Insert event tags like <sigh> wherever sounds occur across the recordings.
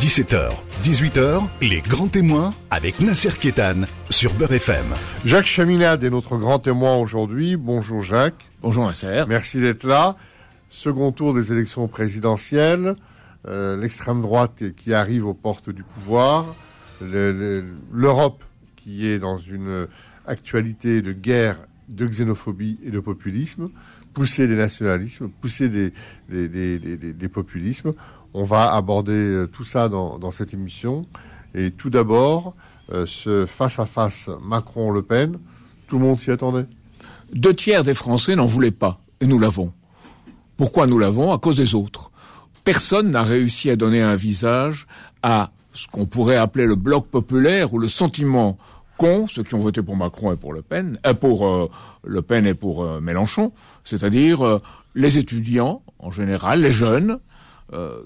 17h, 18h, les grands témoins avec Nasser Kétan sur Beurre FM. Jacques Chaminade est notre grand témoin aujourd'hui. Bonjour Jacques. Bonjour Nasser. Merci d'être là. Second tour des élections présidentielles. Euh, l'extrême droite qui arrive aux portes du pouvoir. L'Europe qui est dans une actualité de guerre, de xénophobie et de populisme. Pousser des nationalismes, pousser des, des, des, des populismes. On va aborder euh, tout ça dans, cette émission. Et tout d'abord, euh, ce face-à-face Macron-Le Pen, tout le monde s'y attendait. Deux tiers des Français n'en voulaient pas, et nous l'avons. Pourquoi nous l'avons? À cause des autres. Personne n'a réussi à donner un visage à ce qu'on pourrait appeler le bloc populaire ou le sentiment qu'ont ceux qui ont voté pour Macron et pour Le Pen, euh, pour Le Pen et pour Mélenchon, c'est-à-dire les étudiants en général, les jeunes, euh,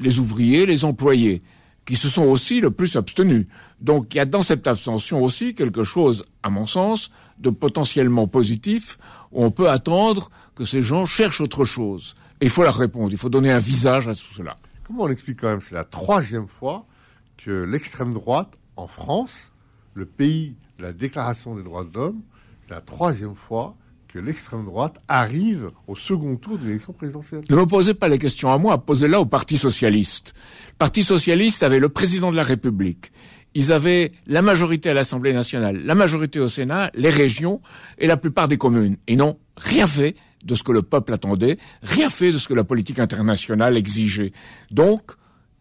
les ouvriers, les employés, qui se sont aussi le plus abstenus. Donc il y a dans cette abstention aussi quelque chose, à mon sens, de potentiellement positif, on peut attendre que ces gens cherchent autre chose. Et il faut leur répondre, il faut donner un visage à tout cela. Comment on l'explique quand même? C'est la troisième fois que l'extrême droite, en France, le pays de la déclaration des droits de l'homme, c'est la troisième fois l'extrême droite arrive au second tour de l'élection présidentielle. Ne me posez pas les questions à moi, posez-la au Parti socialiste. Le Parti socialiste avait le président de la République. Ils avaient la majorité à l'Assemblée nationale, la majorité au Sénat, les régions et la plupart des communes. Ils n'ont rien fait de ce que le peuple attendait, rien fait de ce que la politique internationale exigeait. Donc,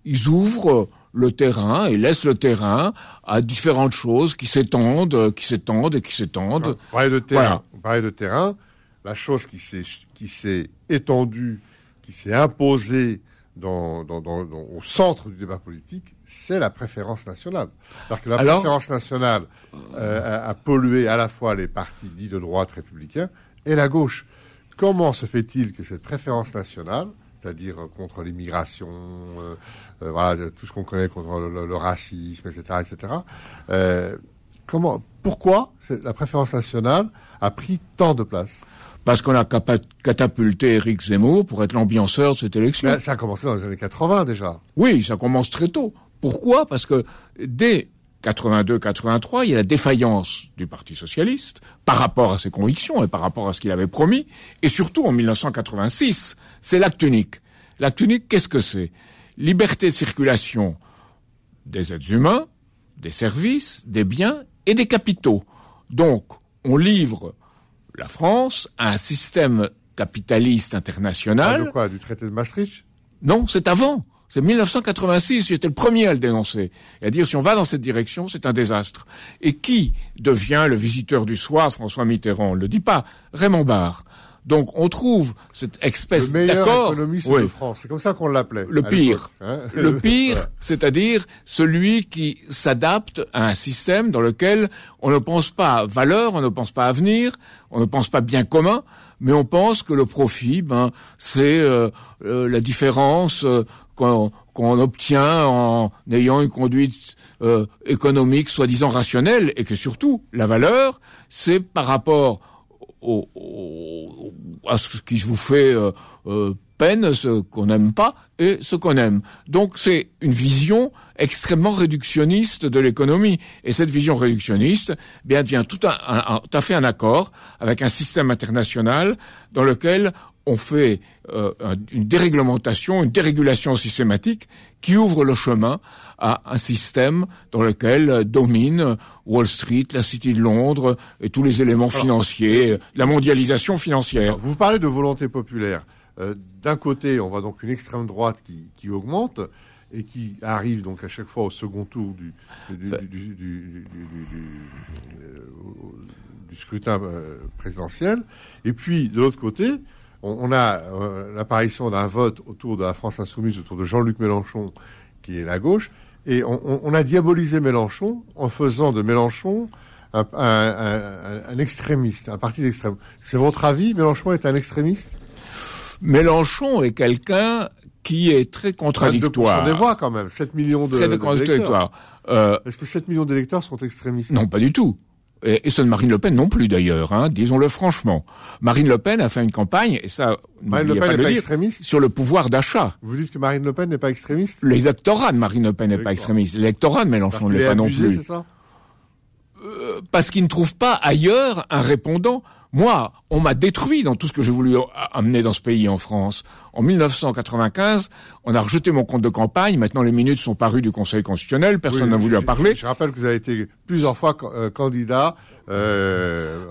ils ouvrent le terrain et laissent le terrain à différentes choses qui s'étendent, qui s'étendent et qui s'étendent. de terrain parler de terrain, la chose qui s'est, qui s'est étendue, qui s'est imposée dans, dans, dans, au centre du débat politique, c'est la préférence nationale. Alors que la préférence nationale euh, a, pollué à la fois les partis dits de droite républicains et la gauche. Comment se fait-il que cette préférence nationale, c'est-à-dire contre l'immigration, euh, euh, voilà, tout ce qu'on connaît contre le, racisme, etc., etc., comment, pourquoi la préférence nationale a pris tant de place? Parce qu'on a catapulté Éric Zemmour pour être l'ambianceur de cette élection. Mais ça a commencé dans les années 80 déjà. Oui, ça commence très tôt. Pourquoi? Parce que dès 82-83, il y a la défaillance du Parti socialiste par rapport à ses convictions et par rapport à ce qu'il avait promis. Et surtout en 1986, c'est l'acte unique. L'acte unique, qu'est-ce que c'est? Liberté de circulation des êtres humains, des services, des biens et des capitaux. Donc, on livre la France à un système capitaliste international. Ah, de quoi? Du traité de Maastricht? Non, c'est avant. C'est 1986, j'étais le premier à le dénoncer et à dire si on va dans cette direction, c'est un désastre. Et qui devient le visiteur du soir, François Mitterrand? On ne le dit pas, Raymond Barre. Donc on trouve cette espèce d'accord. Oui. de France, c'est comme ça qu'on l'appelait. Le pire, hein. <laughs> le pire, c'est-à-dire celui qui s'adapte à un système dans lequel on ne pense pas à valeur, on ne pense pas à avenir, on ne pense pas bien commun, mais on pense que le profit, ben, c'est euh, euh, la différence euh, qu'on obtient en ayant une conduite économique soi-disant rationnelle, et que surtout la valeur, c'est par rapport à ce qui vous fait euh, euh, peine, ce qu'on n'aime pas et ce qu'on aime. Donc c'est une vision extrêmement réductionniste de l'économie. Et cette vision réductionniste eh bien devient tout, un, tout à fait un accord avec un système international dans lequel on fait euh, une déréglementation, une dérégulation systématique qui ouvre le chemin à un système dans lequel domine Wall Street, la City de Londres et tous les éléments financiers, la mondialisation financière. vous parlez de volonté populaire. Euh, d'un côté, on voit donc une extrême droite qui, qui, augmente et qui arrive donc à chaque fois au second tour du, du, du, du scrutin présidentiel. Et puis, de l'autre côté, on, a euh, l'apparition d'un vote autour de la France insoumise, autour de Jean-Luc Mélenchon, qui est la gauche, et on, a diabolisé Mélenchon en faisant de Mélenchon un, extrémiste, un parti d'extrême. C'est votre avis Mélenchon est un extrémiste? Mélenchon est quelqu'un qui est très contradictoire. des voix quand même, 7 millions de, très de, contradictoire. Euh, Est-ce que 7 millions d'électeurs sont extrémistes? Non, pas du tout. Et, ce de Marine Le Pen non plus d'ailleurs, hein, disons-le franchement. Marine Le Pen a fait une campagne, et ça, Marine Le Pen n'est pas, extrémiste sur le pouvoir d'achat. Vous dites que Marine Le Pen n'est pas extrémiste? L'électorat de Marine Le Pen n'est pas extrémiste. L'électorat de Mélenchon ne l'est pas non plus. Ça? Euh, parce qu'il ne trouve pas ailleurs un répondant moi, on m'a détruit dans tout ce que j'ai voulu amener dans ce pays en France. En 1995, on a rejeté mon compte de campagne. Maintenant, les minutes sont parues du Conseil constitutionnel. Personne n'a voulu en parler. Je rappelle que vous avez été plusieurs fois euh,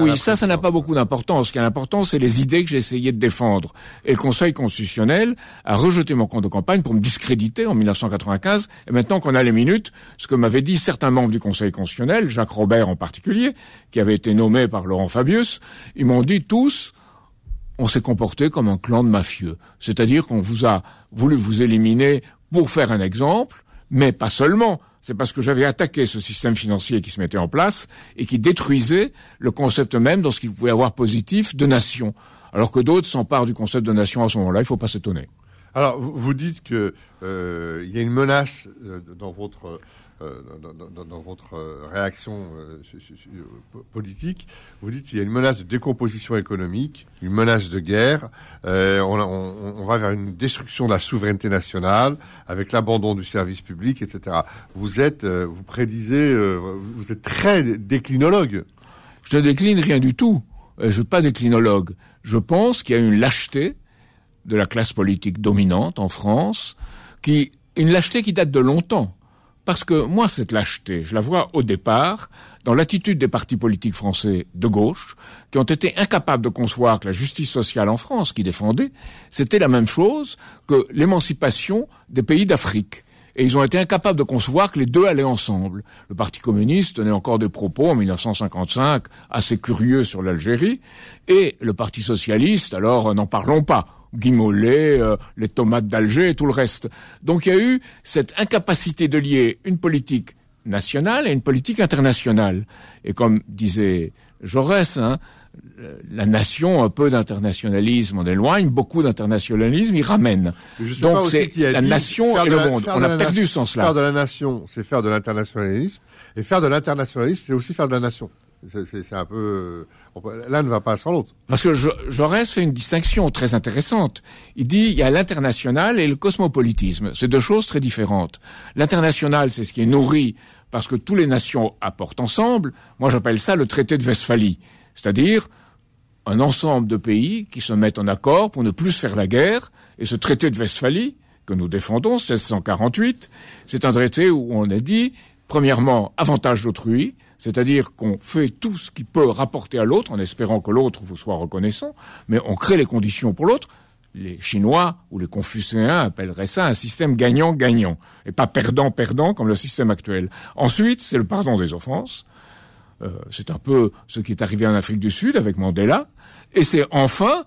oui, ça, ça n'a pas beaucoup d'importance. Ce qui a l'importance, c'est les idées que j'ai essayé de défendre. Et le Conseil constitutionnel a rejeté mon compte de campagne pour me discréditer en 1995. Et maintenant qu'on a les minutes, ce que m'avaient dit certains membres du Conseil constitutionnel, Jacques Robert en particulier, qui avait été nommé par Laurent Fabius, ils m'ont dit tous, on s'est comporté comme un clan de mafieux. C'est-à-dire qu'on vous a voulu vous éliminer pour faire un exemple, mais pas seulement c'est parce que j'avais attaqué ce système financier qui se mettait en place et qui détruisait le concept même dans ce qu'il pouvait avoir positif de nation. Alors que d'autres s'emparent du concept de nation à ce moment-là, il ne faut pas s'étonner. Alors, vous dites qu'il euh, y a une menace euh, dans votre euh, dans, votre euh, réaction euh, politique, vous dites qu'il y a une menace de décomposition économique, une menace de guerre. On, va vers une destruction de la souveraineté nationale avec l'abandon du service public, etc. Vous êtes, vous prédisez, vous êtes très déclinologue. Je ne décline rien du tout. Je ne suis pas déclinologue. Je pense qu'il y a une lâcheté de la classe politique dominante en France, qui une lâcheté qui date de longtemps. Parce que moi, cette lâcheté, je la vois au départ dans l'attitude des partis politiques français de gauche, qui ont été incapables de concevoir que la justice sociale en France, qui défendait, c'était la même chose que l'émancipation des pays d'Afrique. Et ils ont été incapables de concevoir que les deux allaient ensemble. Le Parti communiste tenait encore des propos en 1955 assez curieux sur l'Algérie, et le Parti socialiste, alors n'en parlons pas. Guimolet, euh, les tomates d'Alger et tout le reste. Donc il y a eu cette incapacité de lier une politique nationale et une politique internationale. Et comme disait Jaurès, hein, la nation, un peu d'internationalisme, on éloigne, beaucoup d'internationalisme, il ramène. Donc c'est la nation et le monde. On a perdu ce sens-là. Faire de la nation, c'est faire de l'internationalisme. Et faire de l'internationalisme, c'est aussi faire de la nation. C'est un peu l'un ne va pas sans l'autre. Parce que Jaurès fait une distinction très intéressante. Il dit il y a l'international et le cosmopolitisme. C'est deux choses très différentes. L'international, c'est ce qui est nourri parce que toutes les nations apportent ensemble. Moi, j'appelle ça le traité de Westphalie, c'est-à-dire un ensemble de pays qui se mettent en accord pour ne plus faire la guerre. Et ce traité de Westphalie que nous défendons, 1648, c'est un traité où on a dit, premièrement, avantage d'autrui, c'est-à-dire qu'on fait tout ce qui peut rapporter à l'autre en espérant que l'autre vous soit reconnaissant, mais on crée les conditions pour l'autre. Les Chinois ou les Confucéens appelleraient ça un système gagnant-gagnant, et pas perdant-perdant comme le système actuel. Ensuite, c'est le pardon des offenses. Euh, c'est un peu ce qui est arrivé en Afrique du Sud avec Mandela. Et c'est enfin,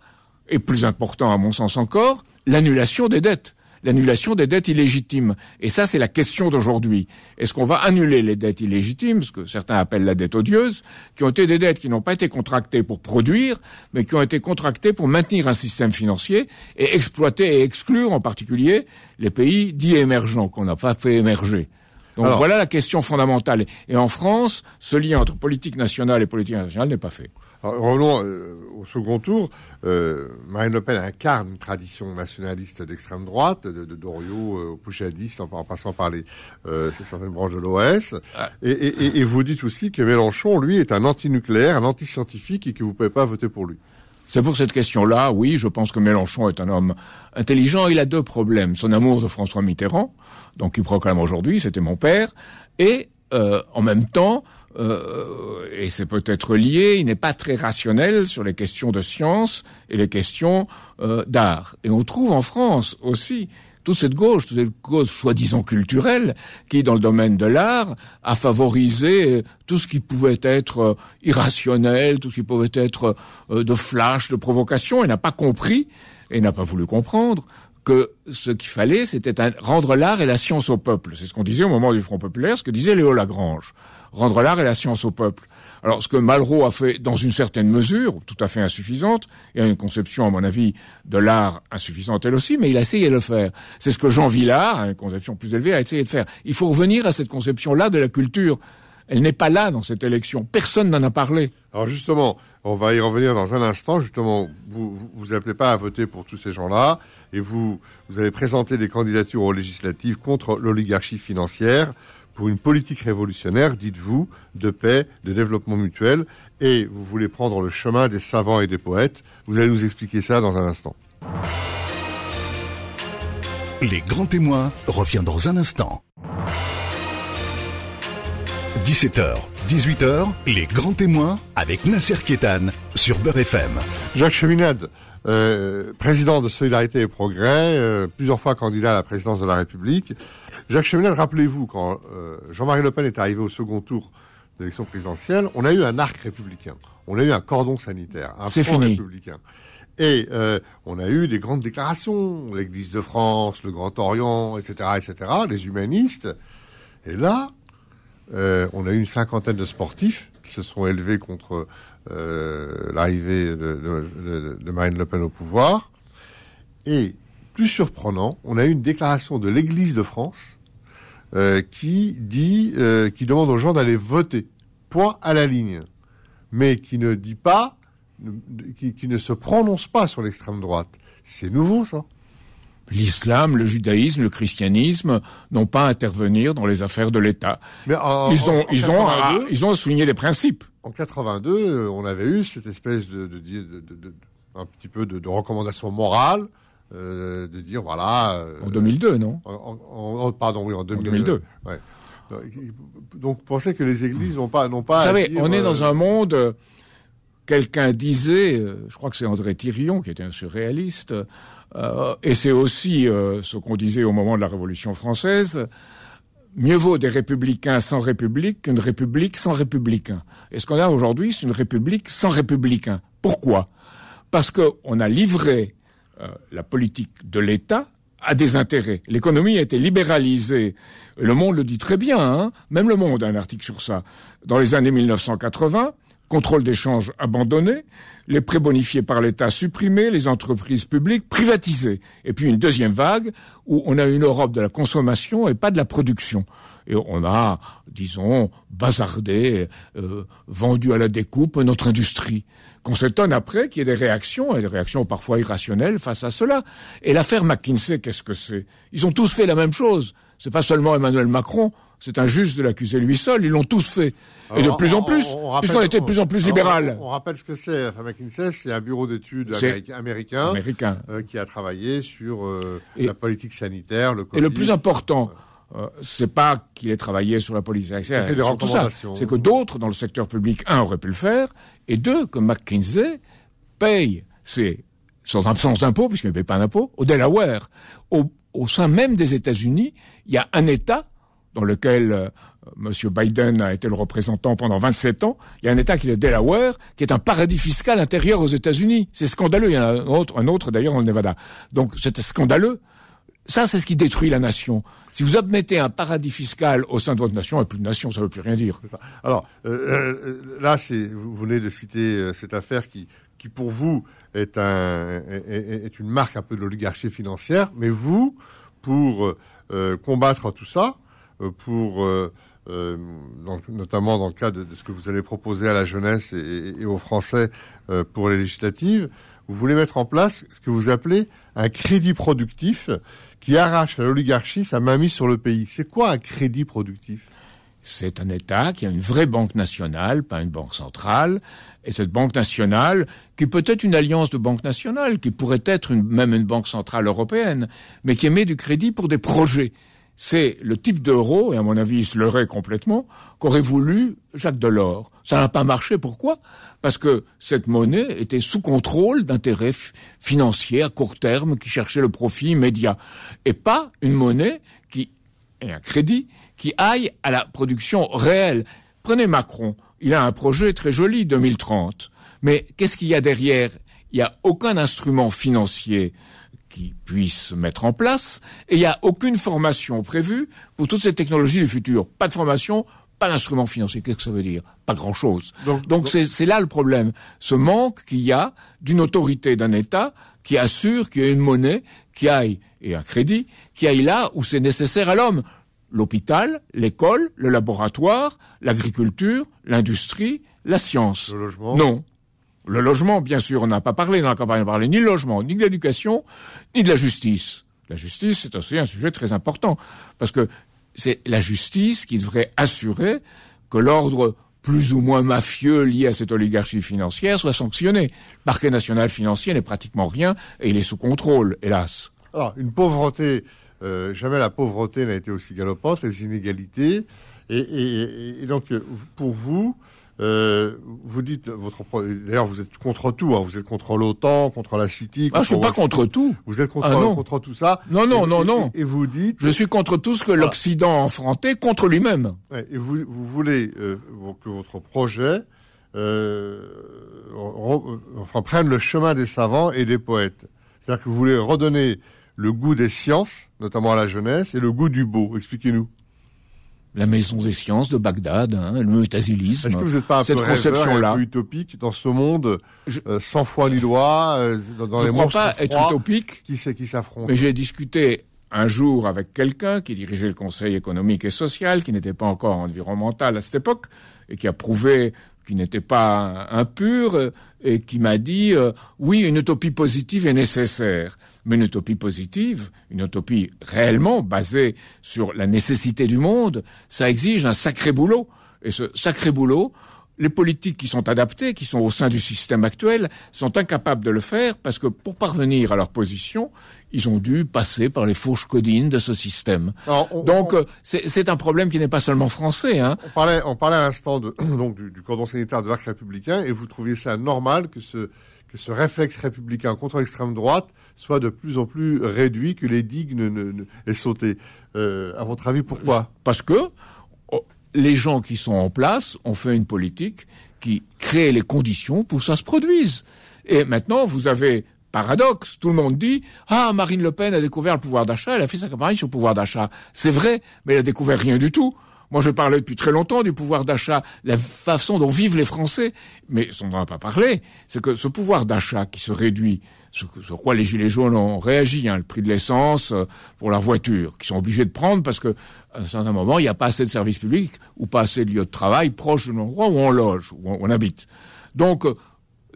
et plus important à mon sens encore, l'annulation des dettes l'annulation des dettes illégitimes. Et ça, c'est la question d'aujourd'hui. Est-ce qu'on va annuler les dettes illégitimes, ce que certains appellent la dette odieuse, qui ont été des dettes qui n'ont pas été contractées pour produire, mais qui ont été contractées pour maintenir un système financier et exploiter et exclure en particulier les pays dits émergents qu'on n'a pas fait émerger. Donc voilà la question fondamentale. Et en France, ce lien entre politique nationale et politique internationale n'est pas fait. Alors, revenons euh, au second tour. Euh, Marine Le Pen incarne une tradition nationaliste d'extrême droite, de, de Doriot euh, au Pouchadiste, en, passant par les euh, certaines branches de l'OS. Et, et, et, vous dites aussi que Mélenchon, lui, est un antinucléaire, un antiscientifique et que vous ne pouvez pas voter pour lui. C'est pour cette question-là, oui, je pense que Mélenchon est un homme intelligent. Il a deux problèmes. Son amour de François Mitterrand, donc il proclame aujourd'hui, c'était mon père, et euh, en même temps, euh, et c'est peut-être lié, il n'est pas très rationnel sur les questions de science et les questions euh, d'art. Et on trouve en France aussi toute cette gauche, toute cette gauche soi-disant culturelle, qui, dans le domaine de l'art, a favorisé tout ce qui pouvait être euh, irrationnel, tout ce qui pouvait être de flash, de provocation, et n'a pas compris, et n'a pas voulu comprendre, que ce qu'il fallait, c'était rendre l'art et la science au peuple. C'est ce qu'on disait au moment du Front populaire, ce que disait Léo Lagrange rendre l'art et la science au peuple. Alors, ce que Malraux a fait dans une certaine mesure, tout à fait insuffisante, et a une conception, à mon avis, de l'art insuffisante elle aussi, mais il a essayé de le faire. C'est ce que Jean Villard, une conception plus élevée, a essayé de faire. Il faut revenir à cette conception-là de la culture Elle n'est pas là dans cette élection. Personne n'en a parlé. Alors justement, on va y revenir dans un instant. Justement, vous vous appelez pas à voter pour tous ces gens-là et vous vous avez présenté des candidatures aux législatives contre l'oligarchie financière pour une politique révolutionnaire, dites-vous, de paix, de développement mutuel, et vous voulez prendre le chemin des savants et des poètes. Vous allez nous expliquer ça dans un instant. Les grands témoins revient dans un instant. 17h, 18h, les grands témoins avec Nasser Kétan sur Beurre FM. Jacques Cheminade, euh, président de Solidarité et Progrès, euh, plusieurs fois candidat à la présidence de la République. Jacques Cheminade, rappelez-vous, quand euh, Jean-Marie Le Pen est arrivé au second tour de l'élection présidentielle, on a eu un arc républicain, on a eu un cordon sanitaire, un C'est front fini. républicain. Et euh, on a eu des grandes déclarations, l'Église de France, le Grand Orient, etc., etc., les humanistes. Et là, euh, on a eu une cinquantaine de sportifs qui se sont élevés contre euh, l'arrivée de, Marine Le Pen au pouvoir. Et plus surprenant, on a eu une déclaration de l'Église de France euh, qui dit, qui demande aux gens d'aller voter, point à la ligne, mais qui ne dit pas, qui, qui ne se prononce pas sur l'extrême droite. C'est nouveau ça. L'islam, le judaïsme, le christianisme n'ont pas à intervenir dans les affaires de l'État. Ils ont, en- en ils ont, à- 82, ils ont souligné des principes. en 82, euh, on avait eu cette espèce de, de, de- de- de- un petit peu de, recommandation morale, euh, de dire voilà. euh, En 2002, non en- en- en- pardon, oui, en 2002. 2002. Ouais. Donc, pensez que les églises n'ont pas, n'ont pas. Vous savez, dire, on est dans un monde. Quelqu'un disait, je crois que c'est André Thirion qui était un surréaliste, et c'est aussi euh, ce qu'on disait au moment de la Révolution française. Mieux vaut des républicains sans république qu'une république sans républicains. Et ce qu'on a aujourd'hui, c'est une république sans républicains. Pourquoi? Parce qu'on a livré euh, la politique de l'État à des intérêts. L'économie a été libéralisée. Le Monde le dit très bien, hein même Le Monde a un article sur ça. Dans les années 1980, contrôle d'échange abandonné, les prêts bonifiés par l'État supprimés, les entreprises publiques privatisées. Et puis une deuxième vague où on a une Europe de la consommation et pas de la production. Et on a, disons, bazardé, euh, vendu à la découpe notre industrie. Qu'on s'étonne après qu'il y ait des réactions, et des réactions parfois irrationnelles face à cela. Et l'affaire McKinsey, qu'est-ce que c'est? Ils ont tous fait la même chose. C'est pas seulement Emmanuel Macron, c'est injuste de l'accuser lui seul, ils l'ont tous fait. Et de plus en plus, puisqu'on était de plus en plus libéral. On, on rappelle ce que c'est. Enfin, McKinsey, c'est un bureau d'études américain, américain, euh, qui a travaillé sur euh, Et- la politique sanitaire, le Et Covid. le plus important, euh, c'est pas qu'il ait travaillé sur la politique tout ça. recommandations. C'est que d'autres dans le secteur public, un, auraient pu le faire, et deux, que McKinsey paye ses, sans, sans impôt, puisqu'il ne paye pas d'impôt, au Delaware. Au, au sein même des États-Unis, il y a un État dans lequel euh, M. Biden a été le représentant pendant 27 ans. Il y a un État qui est le Delaware, qui est un paradis fiscal intérieur aux États-Unis. C'est scandaleux. Il y en a un autre, un autre d'ailleurs dans le Nevada. Donc c'est scandaleux. Ça, c'est ce qui détruit la nation. Si vous admettez un paradis fiscal au sein de votre nation, plus de nation, ça ne veut plus rien dire. Alors euh, euh, là, vous venez de citer cette affaire qui, qui pour vous est un est, une marque un peu de l'oligarchie financière, mais vous, pour combattre tout ça, pour euh, euh, notamment dans le cadre de, ce que vous allez proposer à la jeunesse et, aux Français euh, pour les législatives, vous voulez mettre en place ce que vous appelez un crédit productif qui arrache à l'oligarchie sa mainmise sur le pays. C'est quoi un crédit productif? C'est un État qui a une vraie banque nationale, pas une banque centrale. Et cette banque nationale, qui peut être une alliance de banques nationales, qui pourrait être même une banque centrale européenne, mais qui émet du crédit pour des projets. C'est le type d'euro, et à mon avis il se leurrait complètement, qu'aurait voulu Jacques Delors. Ça n'a pas marché, pourquoi? Parce que cette monnaie était sous contrôle d'intérêts financiers à court terme qui cherchaient le profit immédiat. Et pas une monnaie qui et un crédit qui aille à la production réelle. Prenez Macron, il a un projet très joli, 2030. Mais qu'est-ce qu'il y a derrière? Il n'y a aucun instrument financier qui puisse se mettre en place et il n'y a aucune formation prévue pour toutes ces technologies du futur. Pas de formation, pas d'instrument financier. Qu'est-ce que ça veut dire? Pas grand-chose. Donc- c'est là le problème. Ce manque qu'il y a d'une autorité d'un État qui assure qu'il y a une monnaie qui aille, et un crédit, qui aille là où c'est nécessaire à l'homme. l'hôpital, l'école, le laboratoire, l'agriculture, l'industrie, la science. Le logement Non. Le logement, bien sûr, on n'a pas parlé dans la campagne, on n'a parlé ni de logement, ni de l'éducation, ni de la justice. La justice, c'est aussi un sujet très important, parce que c'est la justice qui devrait assurer que l'ordre plus ou moins mafieux lié à cette oligarchie financière soit sanctionné. Le parquet national financier n'est pratiquement rien et il est sous contrôle, hélas. Alors, une pauvreté, euh, jamais la pauvreté n'a été aussi galopante, les inégalités. Et, et- et donc, pour vous, euh, vous dites, votre, d'ailleurs, vous êtes contre tout, hein, vous êtes contre l'OTAN, contre la City. Ah, je suis contre pas contre tout. Vous êtes contre, Ah, non. contre tout ça. Non, non, Et- non, non. Et, vous dites, Je suis contre tout ce que l'Occident a enfanté contre lui-même. Ouais, et vous, vous voulez euh, que votre projet euh, re- enfin, prenne le chemin des savants et des poètes. C'est-à-dire que vous voulez redonner le goût des sciences, notamment à la jeunesse, et le goût du beau. Expliquez-nous. La maison des sciences de Bagdad, hein, le mutazilisme. Est-ce que vous n'êtes pas un cette peu conception-là. un peu utopique dans ce monde Je- euh, sans foi ni loi, euh, dans, Je les ne crois pas être utopique, qui, s- qui s'affrontent mais j'ai discuté un jour avec quelqu'un qui dirigeait le Conseil économique et social, qui n'était pas encore environnemental à cette époque, et qui a prouvé qu'il n'était pas impur, et qui m'a dit, euh, oui, une utopie positive est nécessaire. Mais une utopie positive, une utopie réellement basée sur la nécessité du monde, ça exige un sacré boulot. Et ce sacré boulot, les politiques qui sont adaptées, qui sont au sein du système actuel, sont incapables de le faire parce que pour parvenir à leur position, ils ont dû passer par les fourches codines de ce système. Alors, on- Donc on- euh, c'est un problème qui n'est pas seulement français. Hein. On parlait, on parlait à l'instant <clears throat> donc du, du cordon sanitaire de l'arc républicain, et vous trouviez ça normal que ce, que ce réflexe républicain contre l'extrême droite soit de plus en plus réduit, que les digues ne, ne, ne-. Euh, à votre avis, pourquoi? Parce que oh, les gens qui sont en place ont fait une politique qui crée les conditions pour que ça se produise. Et maintenant, vous avez paradoxe. Tout le monde dit ah Marine Le Pen a découvert le pouvoir d'achat, elle a fait sa campagne sur le pouvoir d'achat. C'est vrai, mais elle a découvert rien du tout. Moi, je parlais depuis très longtemps du pouvoir d'achat, la façon dont vivent les Français. Mais on n'en a pas parlé. C'est que ce pouvoir d'achat qui se réduit, sur quoi les Gilets jaunes ont réagi, hein, le prix de l'essence euh, pour leur voiture, qui sont obligés de prendre parce que à un certain moment, il n'y a pas assez de services publics ou pas assez de lieux de travail proches de l'endroit où on loge, où on, habite. Donc, euh,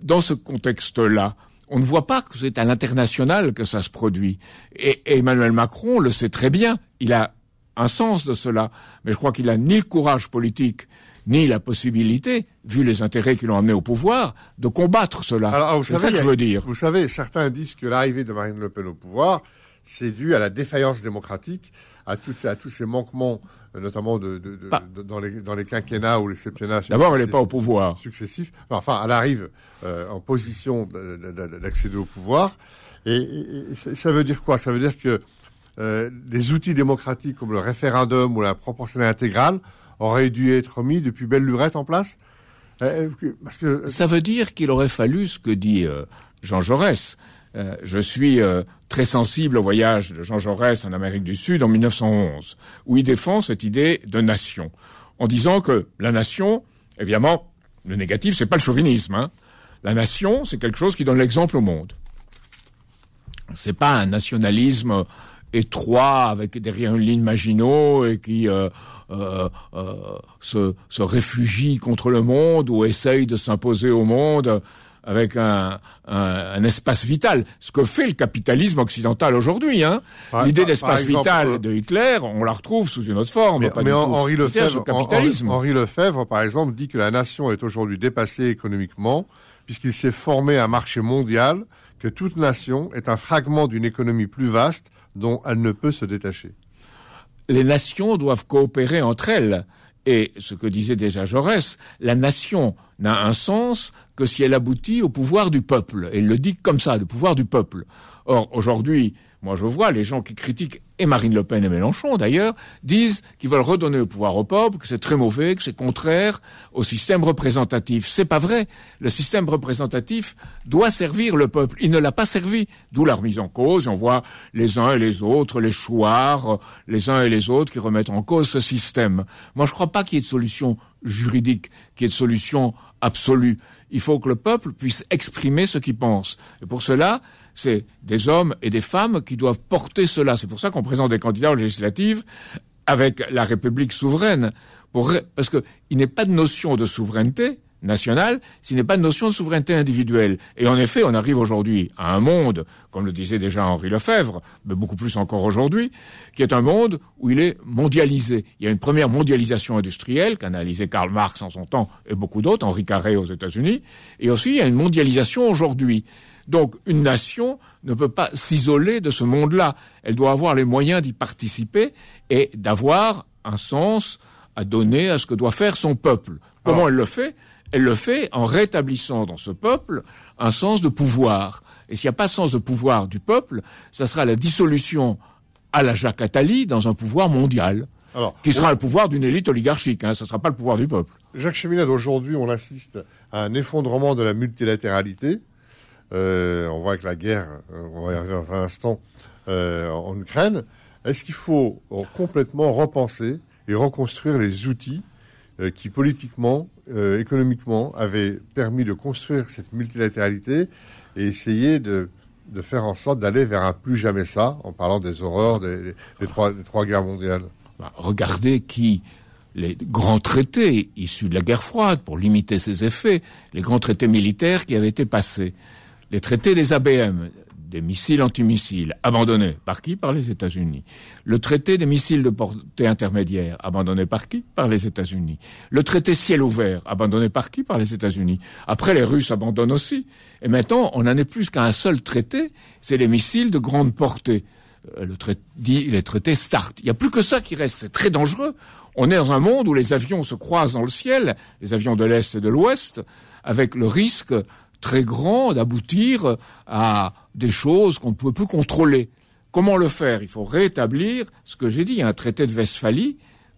dans ce contexte-là, on ne voit pas que c'est à l'international que ça se produit. Et, et Emmanuel Macron le sait très bien. Il a un sens de cela. Mais je crois qu'il a ni le courage politique, ni la possibilité, vu les intérêts qui l'ont amené au pouvoir, de combattre cela. Alors, C'est ça que je veux dire. Vous savez, certains disent que l'arrivée de Marine Le Pen au pouvoir, c'est dû à la défaillance démocratique, à, tous ces manquements, euh, notamment de, de- de- Pas- de- dans, les, dans les quinquennats ou les septennats. D'abord, elle n'est pas au pouvoir. successifs. Non, enfin, elle arrive euh, en position de- de- de- d'accéder au pouvoir. Et, et- et ça- ça veut dire quoi? Ça veut dire que euh, des outils démocratiques comme le référendum ou la proportionnelle intégrale auraient dû être mis depuis belle lurette en place Euh, Parce que Ça veut dire qu'il aurait fallu ce que dit euh, Jean Jaurès. Euh, je suis euh, très sensible au voyage de Jean Jaurès en Amérique du Sud en 1911, où il défend cette idée de nation, en disant que la nation, évidemment, le négatif, c'est pas le chauvinisme. Hein. La nation, c'est quelque chose qui donne l'exemple au monde. C'est pas un nationalisme étroit avec derrière une ligne Maginot et qui euh, euh, euh, se, se réfugie contre le monde ou essaye de s'imposer au monde avec un, un, un espace vital. Ce que fait le capitalisme occidental aujourd'hui. Hein. L'idée d'espace vital euh, de Hitler, on la retrouve sous une autre forme. Mais, pas mais du Hen- tout Henri militaire, Lefebvre, capitalisme. Henri Lefebvre, par exemple, dit que la nation est aujourd'hui dépassée économiquement, puisqu'il s'est formé un marché mondial, que toute nation est un fragment d'une économie plus vaste dont elle ne peut se détacher. les nations doivent coopérer entre elles. Et ce que disait déjà Jaurès, la nation n'a un sens que si elle aboutit au pouvoir du peuple. Et il le dit comme ça, le pouvoir du peuple. Or, aujourd'hui, moi je vois les gens qui critiquent, et Marine Le Pen et Mélenchon d'ailleurs, disent qu'ils veulent redonner le pouvoir au peuple, que c'est très mauvais, que c'est contraire au système représentatif. C'est pas vrai. Le système représentatif doit servir le peuple. Il ne l'a pas servi. D'où la remise en cause. On voit les uns et les autres, les chouards, les uns et les autres qui remettent en cause ce système. Moi, je crois pas qu'il y ait de solution juridique, qu'il y ait de solution absolue. Il faut que le peuple puisse exprimer ce qu'il pense. Et pour cela, c'est des hommes et des femmes qui doivent porter cela. C'est pour ça qu'on présente des candidats aux législatives avec la République souveraine, parce qu'il n'est pas de notion de souveraineté nationale s'il n'est pas de notion de souveraineté individuelle. Et en effet, on arrive aujourd'hui à un monde, comme le disait déjà Henri Lefebvre, mais beaucoup plus encore aujourd'hui, qui est un monde où il est mondialisé. Il y a une première mondialisation industrielle qu'analysait Karl Marx en son temps et beaucoup d'autres, Henri Carré aux États-Unis, et aussi il y a une mondialisation aujourd'hui. Donc une nation ne peut pas s'isoler de ce monde-là. Elle doit avoir les moyens d'y participer et d'avoir un sens à donner à ce que doit faire son peuple. Comment elle le fait? Elle le fait en rétablissant dans ce peuple un sens de pouvoir. Et s'il n'y a pas de sens de pouvoir du peuple, ça sera la dissolution à la Jacques Attali dans un pouvoir mondial. qui sera le pouvoir d'une élite oligarchique, hein, ça ne sera pas le pouvoir du peuple. Jacques Cheminade, aujourd'hui, on assiste à un effondrement de la multilatéralité. Euh, on voit avec la guerre, euh, on va y revenir dans un instant, euh, en Ukraine. Est-ce qu'il faut complètement repenser et reconstruire les outils qui politiquement, économiquement, avaient permis de construire cette multilatéralité et essayer de, faire en sorte d'aller vers un plus jamais ça, en parlant des horreurs des, trois, des trois, guerres mondiales. Bah, Regardez qui les grands traités issus de la guerre froide pour limiter ses effets, les grands traités militaires qui avaient été passés. Les traités des ABM, des missiles antimissiles, abandonnés par qui? Par les États-Unis. Le traité des missiles de portée intermédiaire, abandonné par qui? Par les États-Unis. Le traité ciel ouvert, abandonné par qui? Par les États-Unis. Après, les Russes abandonnent aussi. Et maintenant, on n'en est plus qu'à un seul traité, c'est les missiles de grande portée. Euh, le traité, dit les traités START. Il n'y a plus que ça qui reste. C'est très dangereux. On est dans un monde où les avions se croisent dans le ciel, les avions de l'Est et de l'Ouest, avec le risque très grand d'aboutir à des choses qu'on ne peut plus contrôler. Comment le faire? Il faut rétablir ce que j'ai dit, un traité de Westphalie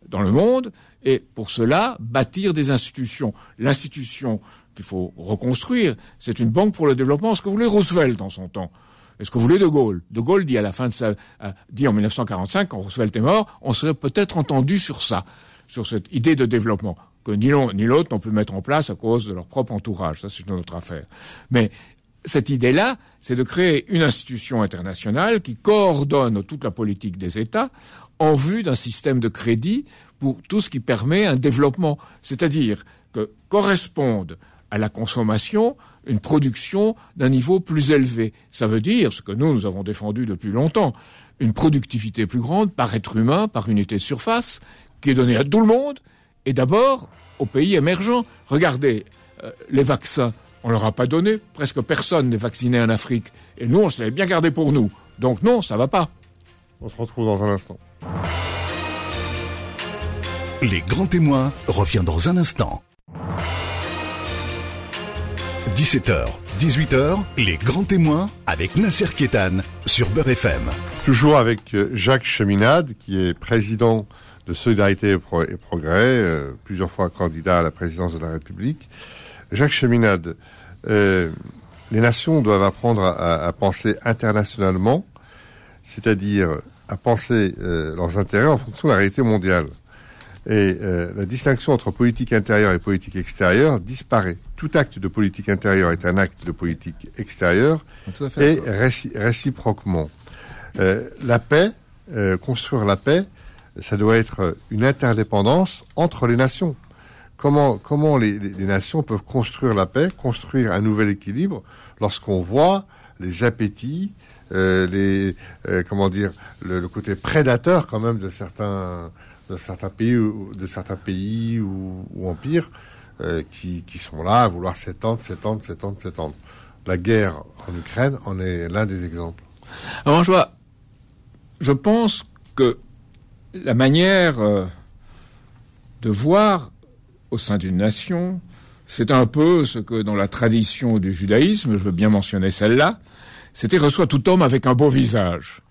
dans le monde, et pour cela, bâtir des institutions. L'institution qu'il faut reconstruire, c'est une banque pour le développement, ce que voulait Roosevelt dans son temps? est ce que voulait De Gaulle? De Gaulle dit à la fin de sa, dit en 1945, quand Roosevelt est mort, on serait peut-être entendu sur ça, sur cette idée de développement que ni l'un ni l'autre n'ont pu mettre en place à cause de leur propre entourage. Ça, c'est une autre affaire. Mais cette idée-là, c'est de créer une institution internationale qui coordonne toute la politique des États en vue d'un système de crédit pour tout ce qui permet un développement, c'est-à-dire que corresponde à la consommation une production d'un niveau plus élevé. Ça veut dire, ce que nous, nous avons défendu depuis longtemps, une productivité plus grande par être humain, par unité de surface, qui est donnée à tout le monde, et d'abord aux pays émergents. Regardez, euh, les vaccins, on leur a pas donné. Presque personne n'est vacciné en Afrique. Et nous, on se l'avait bien gardé pour nous. Donc non, ça va pas. On se retrouve dans un instant. Les grands témoins revient dans un instant. 17h, 18h, les grands témoins avec Nasser Kétan sur Beurre FM. Toujours avec euh, Jacques Cheminade, qui est président de Solidarité et, Progrès, euh, plusieurs fois candidat à la présidence de la République. Jacques Cheminade, euh, les nations doivent apprendre à, penser internationalement, c'est-à-dire à penser euh, leurs intérêts en fonction de la réalité mondiale. Et la distinction entre politique intérieure et politique extérieure disparaît. Tout acte de politique intérieure est un acte de politique extérieure et réciproquement. la paix, construire la paix, ça doit être une interdépendance entre les nations. Comment, comment les, nations peuvent construire la paix, construire un nouvel équilibre lorsqu'on voit les appétits, euh, les euh, comment dire le, côté prédateur quand même de certains de certains pays ou de certains pays ou, empires euh, qui, qui sont là à vouloir s'étendre, s'étendre, s'étendre, s'étendre. La guerre en Ukraine en est l'un des exemples. Alors je vois, je pense que la manière euh, de voir au sein d'une nation, c'est un peu ce que dans la tradition du judaïsme, je veux bien mentionner celle-là, c'était reçoit tout homme avec un beau visage.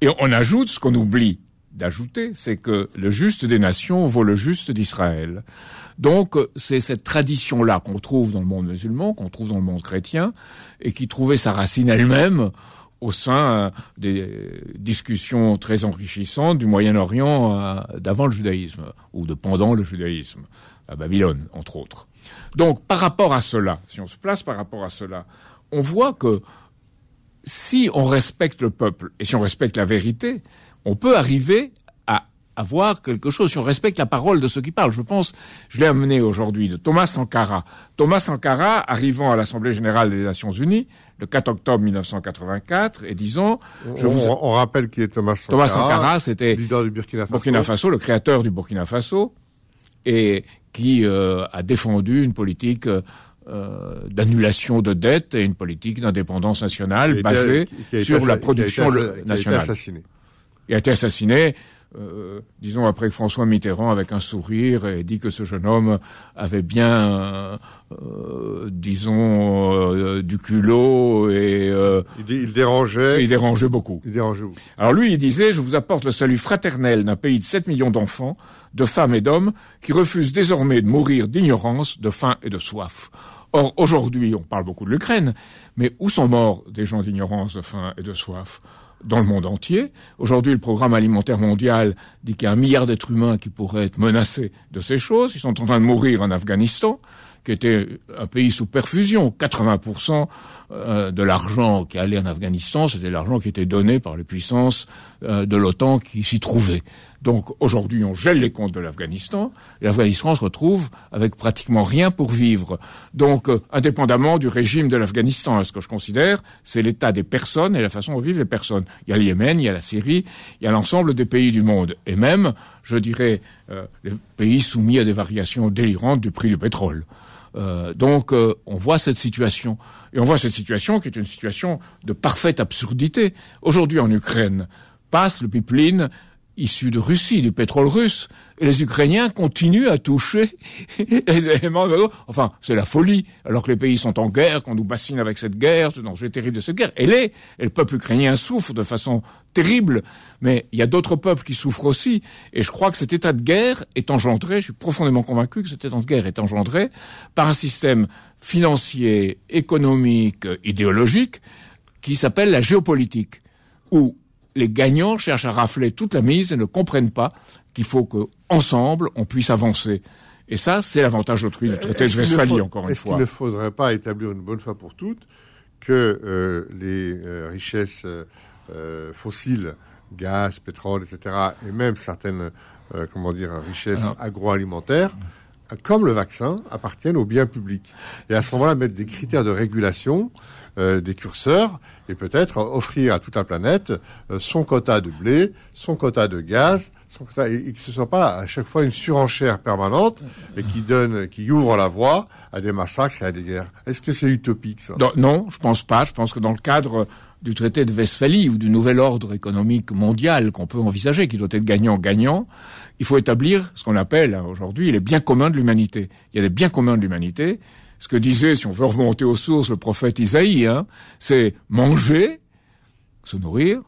Et on ajoute ce qu'on oublie d'ajouter, c'est que le juste des nations vaut le juste d'Israël. Donc c'est cette tradition-là qu'on trouve dans le monde musulman, qu'on trouve dans le monde chrétien, et qui trouvait sa racine elle-même au sein des discussions très enrichissantes du Moyen-Orient euh, d'avant le judaïsme, ou de pendant le judaïsme, à Babylone, entre autres. Donc, par rapport à cela, si on se place par rapport à cela, on voit que si on respecte le peuple et si on respecte la vérité, on peut arriver à avoir quelque chose, si on respecte la parole de ceux qui parlent. Je pense, je l'ai amené aujourd'hui de Thomas Sankara. Thomas Sankara, arrivant à l'Assemblée générale des Nations unies, le 4 octobre 1984, et disons... Je on, vous... on rappelle qui est Thomas Sankara. Thomas Sankara, c'était leader du Burkina Faso. Burkina Faso, le créateur du Burkina Faso, et qui euh, a défendu une politique euh, d'annulation de dettes et une politique d'indépendance nationale basée sur la production nationale. Il a été assassiné. Il a été assassiné euh, disons après que François Mitterrand, avec un sourire, ait dit que ce jeune homme avait bien, euh, disons, euh, du culot et il, il, dérangeait. Il dérangeait beaucoup. Il dérangeait beaucoup. Alors lui, il disait :« Je vous apporte le salut fraternel d'un pays de 7 millions d'enfants, de femmes et d'hommes, qui refusent désormais de mourir d'ignorance, de faim et de soif. » Or, aujourd'hui, on parle beaucoup de l'Ukraine, mais où sont morts des gens d'ignorance, de faim et de soif? Dans le monde entier. Aujourd'hui, le programme alimentaire mondial dit qu'il y a un milliard d'êtres humains qui pourraient être menacés de ces choses. Ils sont en train de mourir en Afghanistan, qui était un pays sous perfusion. 80% euh, de l'argent qui allait en Afghanistan, c'était l'argent qui était donné par les puissances euh, de l'OTAN qui s'y trouvaient. Donc aujourd'hui, on gèle les comptes de l'Afghanistan. L'Afghanistan se retrouve avec pratiquement rien pour vivre. Donc, euh, indépendamment du régime de l'Afghanistan, ce que je considère, c'est l'état des personnes et la façon dont vivent les personnes. Il y a le Yémen, il y a la Syrie, il y a l'ensemble des pays du monde. Et même, je dirais, euh, les pays soumis à des variations délirantes du prix du pétrole. Euh, donc on voit cette situation. Et on voit cette situation qui est une situation de parfaite absurdité. Aujourd'hui en Ukraine, passe le pipeline issus de Russie, du pétrole russe. Et les Ukrainiens continuent à toucher <laughs> les éléments. Enfin, c'est la folie. Alors que les pays sont en guerre, qu'on nous bassine avec cette guerre, ce danger terrible de cette guerre. Elle est. Et le peuple ukrainien souffre de façon terrible. Mais il y a d'autres peuples qui souffrent aussi. Et je crois que cet état de guerre est engendré, je suis profondément convaincu que cet état de guerre est engendré par un système financier, économique, idéologique qui s'appelle la géopolitique. Où les gagnants cherchent à rafler toute la mise et ne comprennent pas qu'il faut qu'ensemble, on puisse avancer. Et ça, c'est l'avantage autrui du traité de Westphalie, encore une fois. Est-ce qu'il ne faudrait pas établir une bonne fois pour toutes que euh, les euh, richesses euh, fossiles, gaz, pétrole, etc., et même certaines, comment dire, richesses agroalimentaires, comme le vaccin, appartiennent au bien public. Et à ce moment-là, mettre des critères de régulation, des curseurs, et peut-être offrir à toute la planète euh, son quota de blé, son quota de gaz, son quota, et, que ce soit pas à chaque fois une surenchère permanente et qui donne, qui ouvre la voie à des massacres et à des guerres. Est-ce que c'est utopique ça? Non, non, je pense pas. Je pense que dans le cadre du traité de Westphalie ou du nouvel ordre économique mondial qu'on peut envisager, qui doit être gagnant-gagnant, il faut établir ce qu'on appelle hein, aujourd'hui les biens communs de l'humanité. Il y a des biens communs de l'humanité ce que disait, si on veut remonter aux sources, le prophète Isaïe, hein, c'est manger, se nourrir,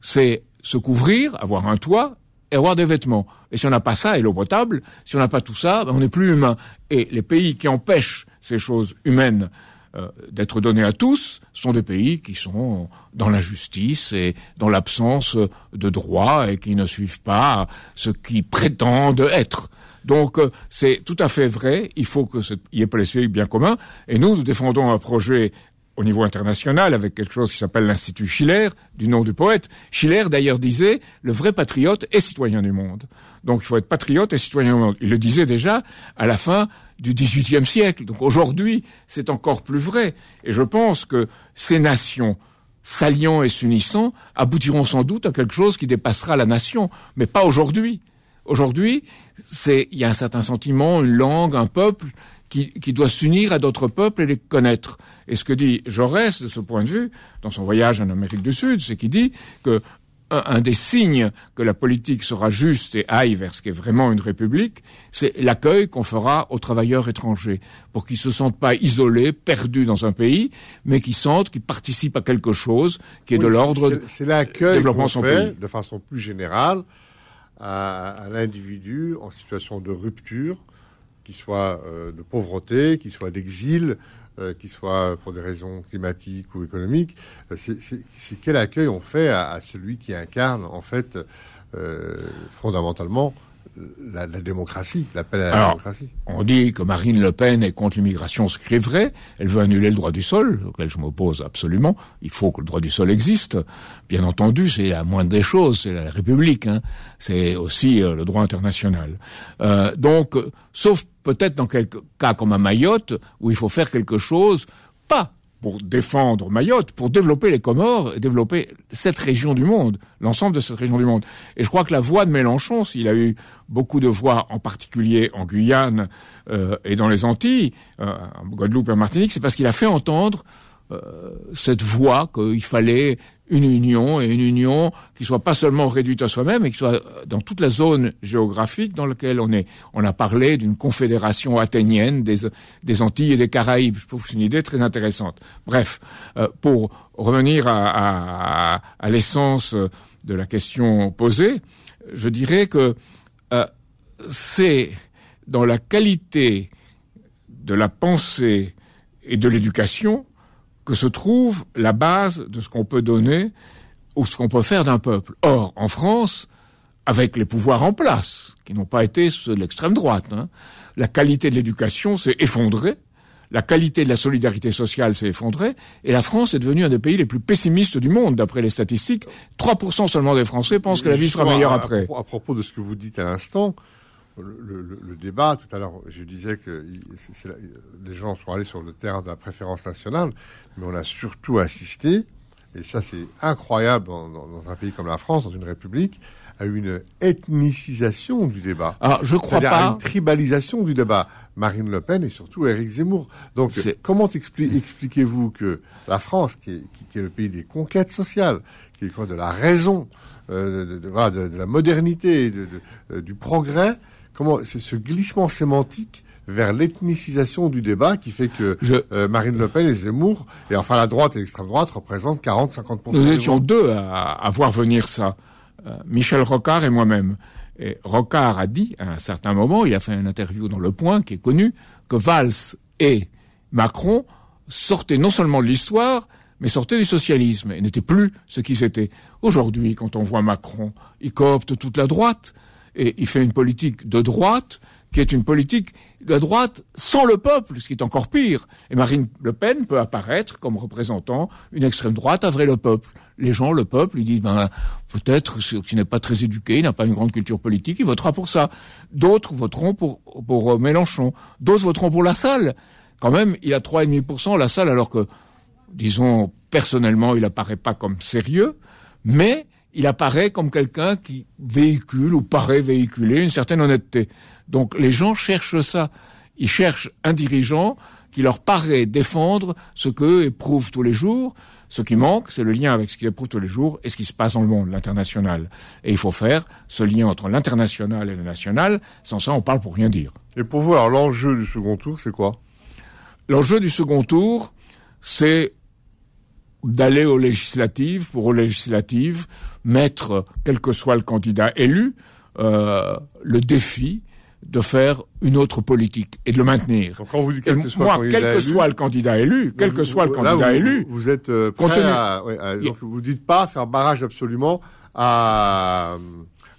c'est se couvrir, avoir un toit et avoir des vêtements. Et si on n'a pas ça et l'eau potable, si on n'a pas tout ça, ben on n'est plus humain. Et les pays qui empêchent ces choses humaines euh, d'être données à tous sont des pays qui sont dans l'injustice et dans l'absence de droit et qui ne suivent pas ce qu'ils prétendent être. Donc euh, c'est tout à fait vrai, il faut qu'il y ait les bien commun. Et nous, nous défendons un projet au niveau international avec quelque chose qui s'appelle l'Institut Schiller, du nom du poète. Schiller d'ailleurs disait, le vrai patriote est citoyen du monde. Donc il faut être patriote et citoyen du monde. Il le disait déjà à la fin du XVIIIe siècle. Donc aujourd'hui, c'est encore plus vrai. Et je pense que ces nations s'alliant et s'unissant aboutiront sans doute à quelque chose qui dépassera la nation, mais pas aujourd'hui. Aujourd'hui, c'est il y a un certain sentiment, une langue, un peuple qui, qui doit s'unir à d'autres peuples et les connaître. Et ce que dit Jaurès de ce point de vue, dans son voyage en Amérique du Sud, c'est qu'il dit que un, des signes que la politique sera juste et aille vers ce qui est vraiment une république, c'est l'accueil qu'on fera aux travailleurs étrangers, pour qu'ils se sentent pas isolés, perdus dans un pays, mais qu'ils sentent qu'ils participent à quelque chose qui est de l'ordre c'est l'accueil qu'on fait de façon plus générale à, l'individu en situation de rupture, qu'il soit euh, de pauvreté, qu'il soit d'exil, euh, qu'il soit pour des raisons climatiques ou économiques. Euh, c'est quel accueil on fait à, celui qui incarne en fait fondamentalement la, démocratie, l'appel à la démocratie. On dit que Marine Le Pen est contre l'immigration, ce qui est vrai. Elle veut annuler le droit du sol, auquel je m'oppose absolument. Il faut que le droit du sol existe. Bien entendu, c'est la moindre des choses, c'est la République. Hein. C'est aussi euh, le droit international. Euh, donc, sauf peut-être dans quelques cas comme à Mayotte, où il faut faire quelque chose, pas pour défendre Mayotte, pour développer les Comores et développer cette région du monde, l'ensemble de cette région du monde. Et je crois que la voix de Mélenchon, s'il a eu beaucoup de voix, en particulier en Guyane euh, et dans les Antilles, euh, en Guadeloupe et en Martinique, c'est parce qu'il a fait entendre cette voix qu'il fallait une union et une union qui soit pas seulement réduite à soi-même, mais qui soit dans toute la zone géographique dans laquelle on est. On a parlé d'une confédération athénienne des, des Antilles et des Caraïbes. Je trouve que c'est une idée très intéressante. Bref, euh, pour revenir à, à, à l'essence de la question posée, je dirais que euh, c'est dans la qualité de la pensée et de l'éducation que se trouve la base de ce qu'on peut donner ou ce qu'on peut faire d'un peuple. Or, en France, avec les pouvoirs en place, qui n'ont pas été ceux de l'extrême droite, hein, la qualité de l'éducation s'est effondrée, la qualité de la solidarité sociale s'est effondrée, et la France est devenue un des pays les plus pessimistes du monde, d'après les statistiques. 3% seulement des Français pensent que la vie sera meilleure après. À, propos de ce que vous dites à l'instant, le, débat, tout à l'heure, je disais que les gens sont allés sur le terrain de la préférence nationale, mais on a surtout assisté, et ça c'est incroyable dans, un pays comme la France, dans une république, à une ethnicisation du débat. Alors, je crois pas. À une tribalisation du débat. Marine Le Pen et surtout Éric Zemmour. Donc, comment expliquez-vous que la France, qui est, le pays des conquêtes sociales, qui est de la raison, euh, de, la modernité, euh, du progrès, comment ce glissement sémantique vers l'ethnicisation du débat qui fait que euh, Marine Le Pen et Zemmour, et enfin la droite et l'extrême droite, représentent 40-50%. Nous étions deux à, voir venir ça. Euh, Michel Rocard et moi-même. Et Rocard a dit, à un certain moment, il a fait une interview dans Le Point, qui est connu, que Valls et Macron sortaient non seulement de l'histoire, mais sortaient du socialisme et n'étaient plus ce qu'ils étaient. Aujourd'hui, quand on voit Macron, il coopte toute la droite et il fait une politique de droite qui est une politique de droite sans le peuple, ce qui est encore pire. Et Marine Le Pen peut apparaître comme représentant une extrême droite à vrai le peuple. Les gens, le peuple, ils disent, ben, peut-être qui n'est pas très éduqué, il n'a pas une grande culture politique, il votera pour ça. D'autres voteront pour, pour euh, Mélenchon. D'autres voteront pour La Salle. Quand même, il a 3,5% La Salle, alors que, disons, personnellement, il apparaît pas comme sérieux, mais il apparaît comme quelqu'un qui véhicule ou paraît véhiculer une certaine honnêteté. Donc les gens cherchent ça. Ils cherchent un dirigeant qui leur paraît défendre ce qu'eux éprouvent tous les jours. Ce qui manque, c'est le lien avec ce qu'ils éprouvent tous les jours et ce qui se passe dans le monde, l'international. Et il faut faire ce lien entre l'international et le national. Sans ça, on parle pour rien dire. Et pour vous, alors l'enjeu du second tour, c'est quoi? L'enjeu du second tour, c'est d'aller aux législatives, pour aux législatives, mettre, quel que soit le candidat élu, euh, le défi de faire une autre politique et de le maintenir. Donc quand vous dites quel que soit moi, quel que soit le candidat élu, quel que soit le candidat élu, vous êtes euh, prêt à, donc vous dites pas faire barrage absolument à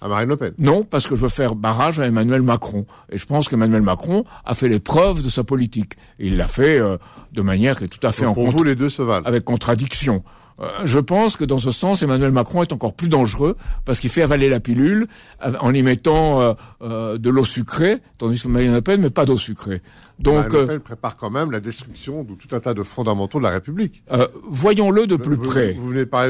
à Marine Le Pen. Non, parce que je veux faire barrage à Emmanuel Macron. Et je pense qu'Emmanuel Macron a fait les preuves de sa politique. Et il l'a fait euh, de manière qui est tout à fait en pour vous, les deux se valent. avec contradiction. Euh, je pense que dans ce sens, Emmanuel Macron est encore plus dangereux parce qu'il fait avaler la pilule euh, en y mettant euh, de l'eau sucrée, tandis que Marine Le Pen met pas d'eau sucrée. Donc, Marine Le Pen prépare quand même la destruction de tout un tas de fondamentaux de la République. voyons-le de plus près.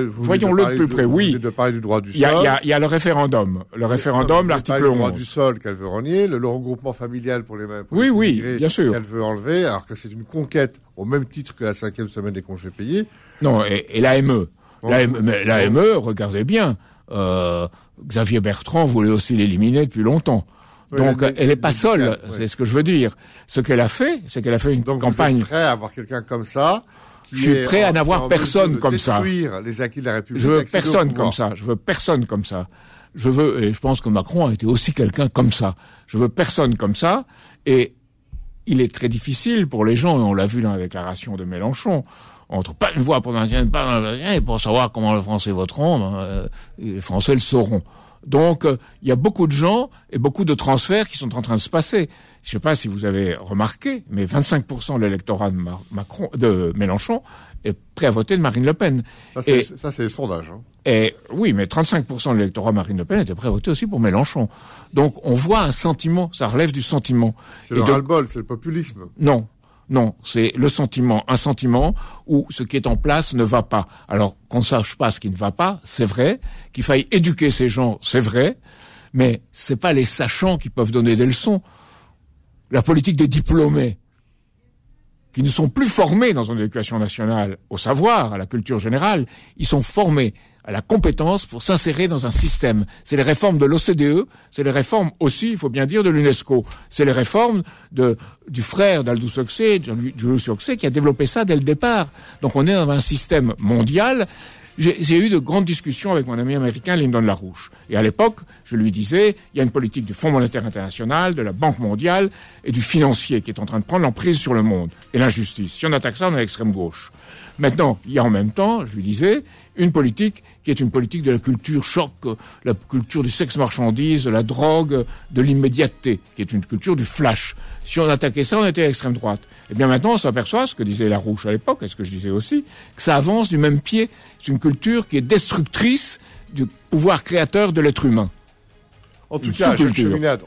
voyons-le de plus près. Oui. De parler du droit du sol. Il y a, le référendum. Le référendum, l'article 11. Le droit du sol qu'elle veut renier, le, regroupement familial pour les. Pour oui, oui, bien sûr. Qu'elle veut enlever, alors que c'est une conquête au même titre que la cinquième semaine des congés payés. Non, et, et l'AME. L'AME, regardez bien, euh, Xavier Bertrand voulait aussi l'éliminer depuis longtemps. Donc elle n'est pas seule, c'est ce que je veux dire. Ce qu'elle a fait, c'est qu'elle a fait une Donc, campagne. Vous êtes prêt à avoir quelqu'un comme ça Je suis prêt à n'avoir personne comme ça. les acquis de la République. Je veux personne comme ça. Je veux personne comme ça. Je veux, et je pense que Macron a été aussi quelqu'un comme ça. Je veux personne comme ça. Et il est très difficile pour les gens, et on l'a vu dans la déclaration de Mélenchon, entre pas une voix pour l'Indien, pas un et pour savoir comment les Français voteront, ben, euh, les Français le sauront. Donc, euh, il y a beaucoup de gens et beaucoup de transferts qui sont en train de se passer. Je ne sais pas si vous avez remarqué, mais 25% de l'électorat de, Macron, de Mélenchon est prêt à voter de Marine Le Pen. Ça, c'est les sondages. Hein. Et oui, mais 35% de l'électorat Marine Le Pen était prêt à voter aussi pour Mélenchon. Donc, on voit un sentiment, ça relève du sentiment. C'est le ras-le-bol, c'est le populisme. Non, non, c'est le sentiment, un sentiment où ce qui est en place ne va pas. Alors qu'on ne sache pas ce qui ne va pas, c'est vrai. Qu'il faille éduquer ces gens, c'est vrai. Mais c'est pas les sachants qui peuvent donner des leçons. La politique des diplômés, qui ne sont plus formés dans une éducation nationale au savoir, à la culture générale, ils sont formés à la compétence pour s'insérer dans un système. C'est les réformes de l'OCDE, c'est les réformes aussi, il faut bien dire, de l'UNESCO. C'est les réformes de, du frère d'Aldous Huxley, Julius Huxley, qui a développé ça dès le départ. Donc on est dans un système mondial j'ai eu de grandes discussions avec mon ami américain Lyndon LaRouche. Et à l'époque, je lui disais, il y a une politique du Fonds monétaire international, de la Banque mondiale et du financier qui est en train de prendre l'emprise sur le monde. Et l'injustice. Si on attaque ça, on est à l'extrême gauche. Maintenant, il y a en même temps, je lui disais, une politique qui est une politique de la culture choc, la culture du sexe marchandise, de la drogue, de l'immédiateté, qui est une culture du flash. Si on attaquait ça, on était à l'extrême droite. Et eh bien maintenant, on s'aperçoit, ce que disait Larouche à l'époque, et ce que je disais aussi, que ça avance du même pied. C'est une culture qui est destructrice du pouvoir créateur de l'être humain. En tout cas,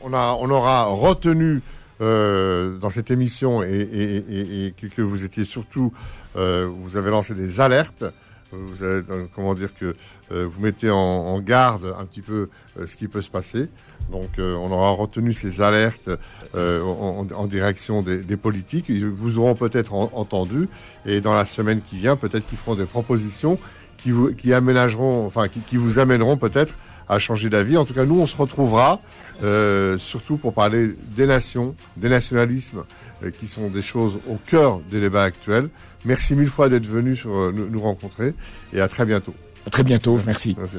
on, a, on aura retenu euh, dans cette émission et, que, vous étiez surtout, euh, vous avez lancé des alertes. Vous avez, euh, comment dire que vous mettez en, garde un petit peu ce qui peut se passer. Donc, on aura retenu ces alertes en, direction des, politiques. Ils vous auront peut-être entendu et dans la semaine qui vient, peut-être qu'ils feront des propositions qui vous, qui aménageront, enfin, qui, qui vous amèneront peut-être à changer d'avis. En tout cas, nous, on se retrouvera euh, surtout pour parler des nations, des nationalismes, euh, qui sont des choses au cœur des débats actuels. Merci mille fois d'être venu sur, euh, nous, rencontrer et à très bientôt. À très bientôt, merci. merci.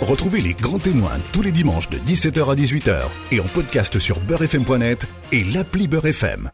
Retrouvez les grands témoins tous les dimanches de 17h à 18h et en podcast sur beurrefm.net et l'appli Beurrefm.